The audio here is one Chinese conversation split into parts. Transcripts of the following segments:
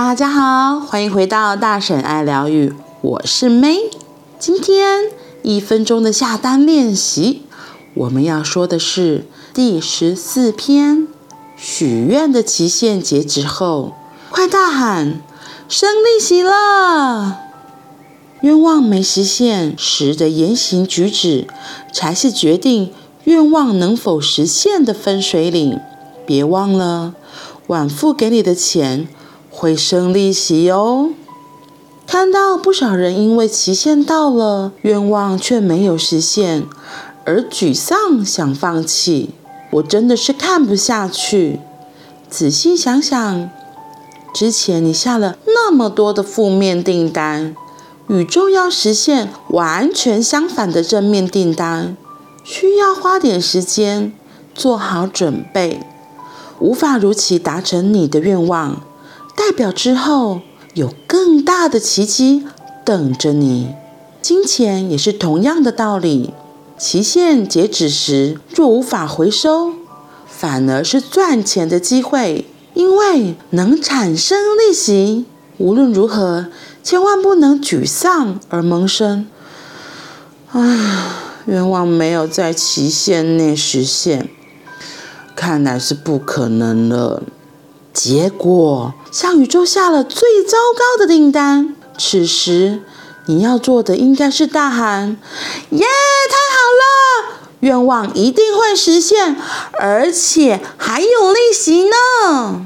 大家好，欢迎回到大婶爱疗愈，我是 May。今天一分钟的下单练习，我们要说的是第十四篇：许愿的期限截止后，快大喊“升利息了”！愿望没实现时的言行举止，才是决定愿望能否实现的分水岭。别忘了，晚付给你的钱会生利息哦。看到不少人因为期限到了，愿望却没有实现，而沮丧想放弃，我真的是看不下去。仔细想想，之前你下了那么多的负面订单。宇宙要实现完全相反的正面订单，需要花点时间做好准备。无法如期达成你的愿望，代表之后有更大的奇迹等着你。金钱也是同样的道理，期限截止时若无法回收，反而是赚钱的机会，因为能产生利息。无论如何，千万不能沮丧而萌生。唉，愿望没有在期限内实现，看来是不可能了。结果向宇宙下了最糟糕的订单。此时你要做的应该是大喊：“耶，太好了！愿望一定会实现，而且还有利息呢！”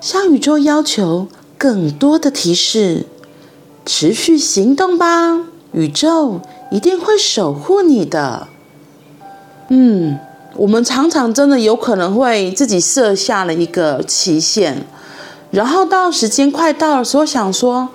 向宇宙要求。更多的提示，持续行动吧，宇宙一定会守护你的。嗯，我们常常真的有可能会自己设下了一个期限，然后到时间快到的时候，想说，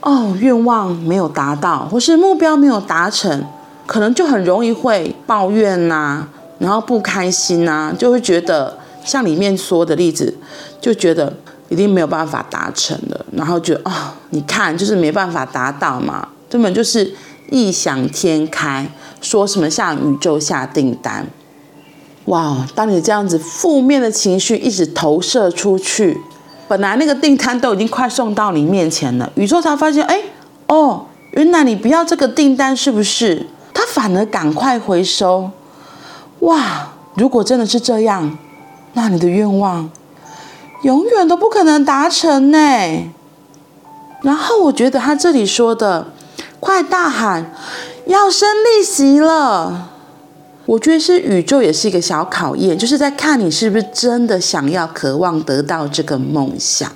哦，愿望没有达到，或是目标没有达成，可能就很容易会抱怨呐、然后不开心呐、就会觉得像里面说的例子，就觉得。一定没有办法达成的，然后就啊、哦，你看，就是没办法达到嘛，根本就是异想天开，说什么向宇宙下订单，哇！当你这样子负面的情绪一直投射出去，本来那个订单都已经快送到你面前了，宇宙才发现，哎，哦，原来你不要这个订单是不是？他反而赶快回收，哇！如果真的是这样，那你的愿望。永远都不可能达成呢。然后我觉得他这里说的“快大喊，要升利息了”，我觉得是宇宙也是一个小考验，就是在看你是不是真的想要、渴望得到这个梦想。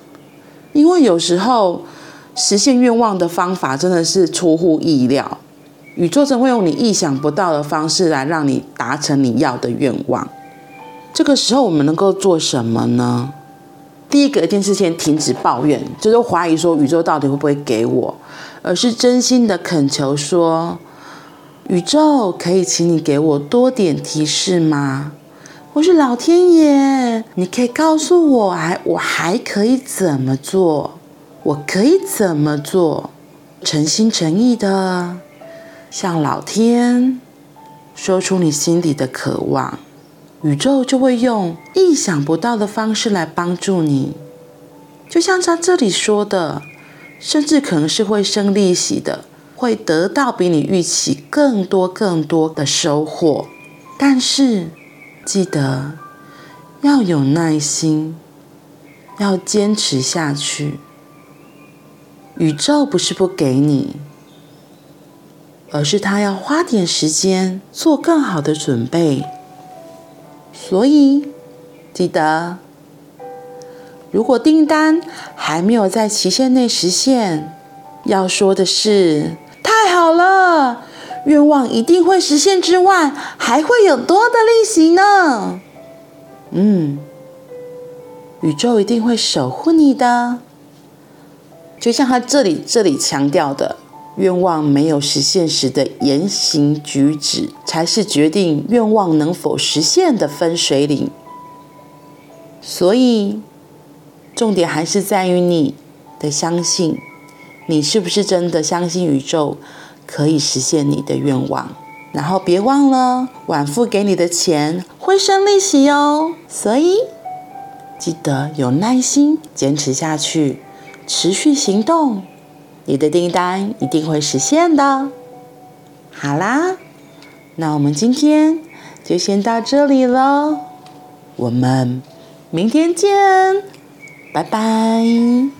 因为有时候实现愿望的方法真的是出乎意料，宇宙真会用你意想不到的方式来让你达成你要的愿望。这个时候我们能够做什么呢？第一个一定是先停止抱怨，就是怀疑说宇宙到底会不会给我，而是真心的恳求说：宇宙可以请你给我多点提示吗？或是老天爷，你可以告诉我，还我还可以怎么做？我可以怎么做？诚心诚意的向老天说出你心底的渴望。宇宙就会用意想不到的方式来帮助你，就像他这里说的，甚至可能是会生利息的，会得到比你预期更多更多的收获。但是记得要有耐心，要坚持下去。宇宙不是不给你，而是他要花点时间做更好的准备。所以，记得，如果订单还没有在期限内实现，要说的是好了，愿望一定会实现之外，还会有多的利息呢。嗯，宇宙一定会守护你的，就像他这里这里强调的。愿望没有实现时的言行举止，才是决定愿望能否实现的分水岭。所以，重点还是在于你的相信，你是不是真的相信宇宙可以实现你的愿望？然后别忘了，晚付给你的钱会生利息哦。所以记得有耐心，坚持下去，持续行动，你的订单一定会实现的。好啦，那我们今天就先到这里了，我们明天见，拜拜。